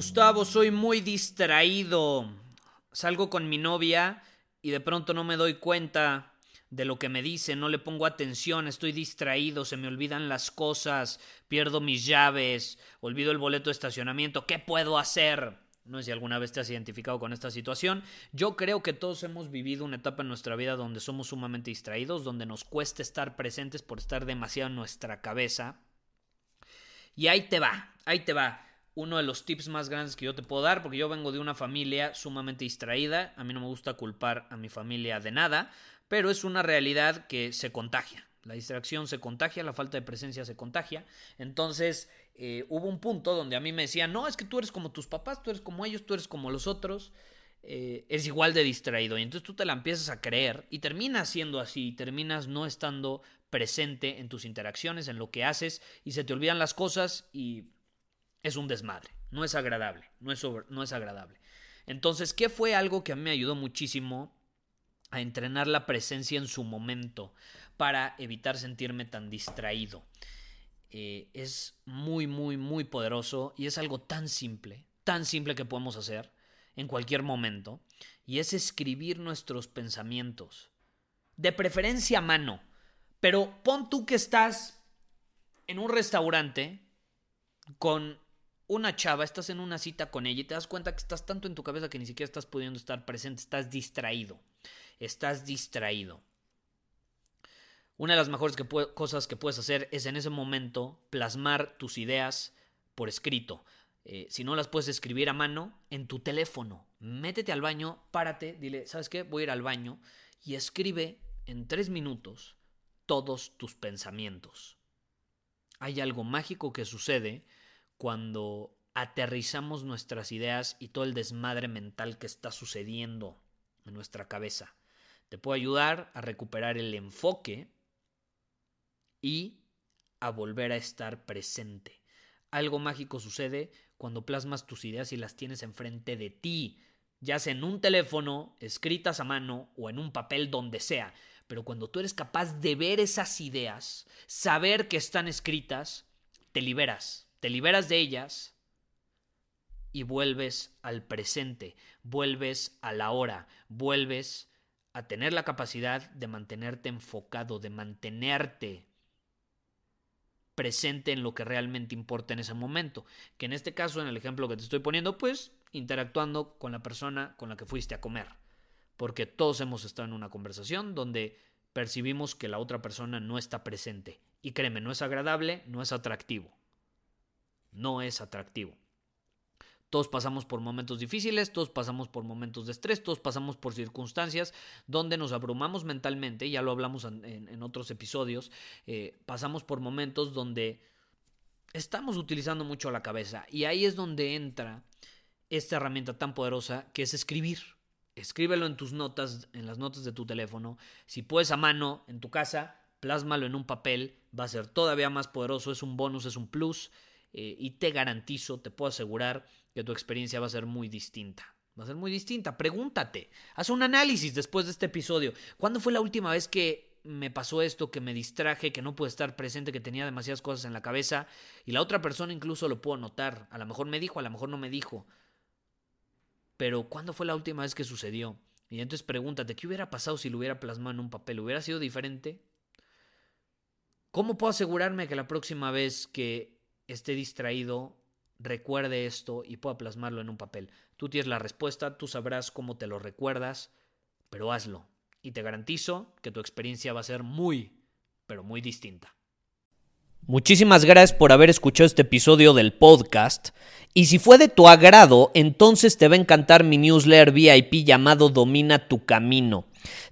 Gustavo, soy muy distraído. Salgo con mi novia y de pronto no me doy cuenta de lo que me dice, no le pongo atención, estoy distraído, se me olvidan las cosas, pierdo mis llaves, olvido el boleto de estacionamiento, ¿qué puedo hacer? No sé si alguna vez te has identificado con esta situación. Yo creo que todos hemos vivido una etapa en nuestra vida donde somos sumamente distraídos, donde nos cuesta estar presentes por estar demasiado en nuestra cabeza. Y ahí te va, ahí te va uno de los tips más grandes que yo te puedo dar, porque yo vengo de una familia sumamente distraída, a mí no me gusta culpar a mi familia de nada, pero es una realidad que se contagia. La distracción se contagia, la falta de presencia se contagia. Entonces, eh, hubo un punto donde a mí me decían, no, es que tú eres como tus papás, tú eres como ellos, tú eres como los otros, eh, eres igual de distraído. Y entonces tú te la empiezas a creer y terminas siendo así, terminas no estando presente en tus interacciones, en lo que haces, y se te olvidan las cosas y es un desmadre, no es agradable, no es, no es agradable. Entonces, ¿qué fue algo que a mí me ayudó muchísimo a entrenar la presencia en su momento para evitar sentirme tan distraído? Eh, es muy, muy, muy poderoso y es algo tan simple, tan simple que podemos hacer en cualquier momento, y es escribir nuestros pensamientos, de preferencia a mano, pero pon tú que estás en un restaurante con una chava, estás en una cita con ella y te das cuenta que estás tanto en tu cabeza que ni siquiera estás pudiendo estar presente, estás distraído, estás distraído. Una de las mejores cosas que puedes hacer es en ese momento plasmar tus ideas por escrito. Eh, si no las puedes escribir a mano, en tu teléfono. Métete al baño, párate, dile, ¿sabes qué? Voy a ir al baño y escribe en tres minutos todos tus pensamientos. Hay algo mágico que sucede cuando aterrizamos nuestras ideas y todo el desmadre mental que está sucediendo en nuestra cabeza. Te puede ayudar a recuperar el enfoque y a volver a estar presente. Algo mágico sucede cuando plasmas tus ideas y las tienes enfrente de ti, ya sea en un teléfono, escritas a mano o en un papel donde sea. Pero cuando tú eres capaz de ver esas ideas, saber que están escritas, te liberas te liberas de ellas y vuelves al presente, vuelves a la hora, vuelves a tener la capacidad de mantenerte enfocado, de mantenerte presente en lo que realmente importa en ese momento. Que en este caso, en el ejemplo que te estoy poniendo, pues interactuando con la persona con la que fuiste a comer. Porque todos hemos estado en una conversación donde percibimos que la otra persona no está presente. Y créeme, no es agradable, no es atractivo no es atractivo. Todos pasamos por momentos difíciles, todos pasamos por momentos de estrés, todos pasamos por circunstancias donde nos abrumamos mentalmente, ya lo hablamos en, otros episodios, eh, pasamos por momentos donde estamos utilizando mucho la cabeza y ahí es donde entra esta herramienta tan poderosa que es escribir. Escríbelo en tus notas, en las notas de tu teléfono. Si puedes a mano en tu casa, plásmalo en un papel, va a ser todavía más poderoso, es un bonus, es un plus. Eh, y te garantizo, te puedo asegurar que tu experiencia va a ser muy distinta. Va a ser muy distinta. Pregúntate, haz un análisis después de este episodio. ¿Cuándo fue la última vez que me pasó esto, que me distraje, que no pude estar presente, que tenía demasiadas cosas en la cabeza? Y la otra persona incluso lo puedo notar. A lo mejor me dijo, a lo mejor no me dijo. Pero ¿cuándo fue la última vez que sucedió? Y entonces pregúntate, ¿qué hubiera pasado si lo hubiera plasmado en un papel? ¿Hubiera sido diferente? ¿Cómo puedo asegurarme que la próxima vez que esté distraído, recuerde esto y pueda plasmarlo en un papel. Tú tienes la respuesta, tú sabrás cómo te lo recuerdas, pero hazlo. Y te garantizo que tu experiencia va a ser muy, pero muy distinta. Muchísimas gracias por haber escuchado este episodio del podcast. Y si fue de tu agrado, entonces te va a encantar mi newsletter VIP llamado Domina tu Camino.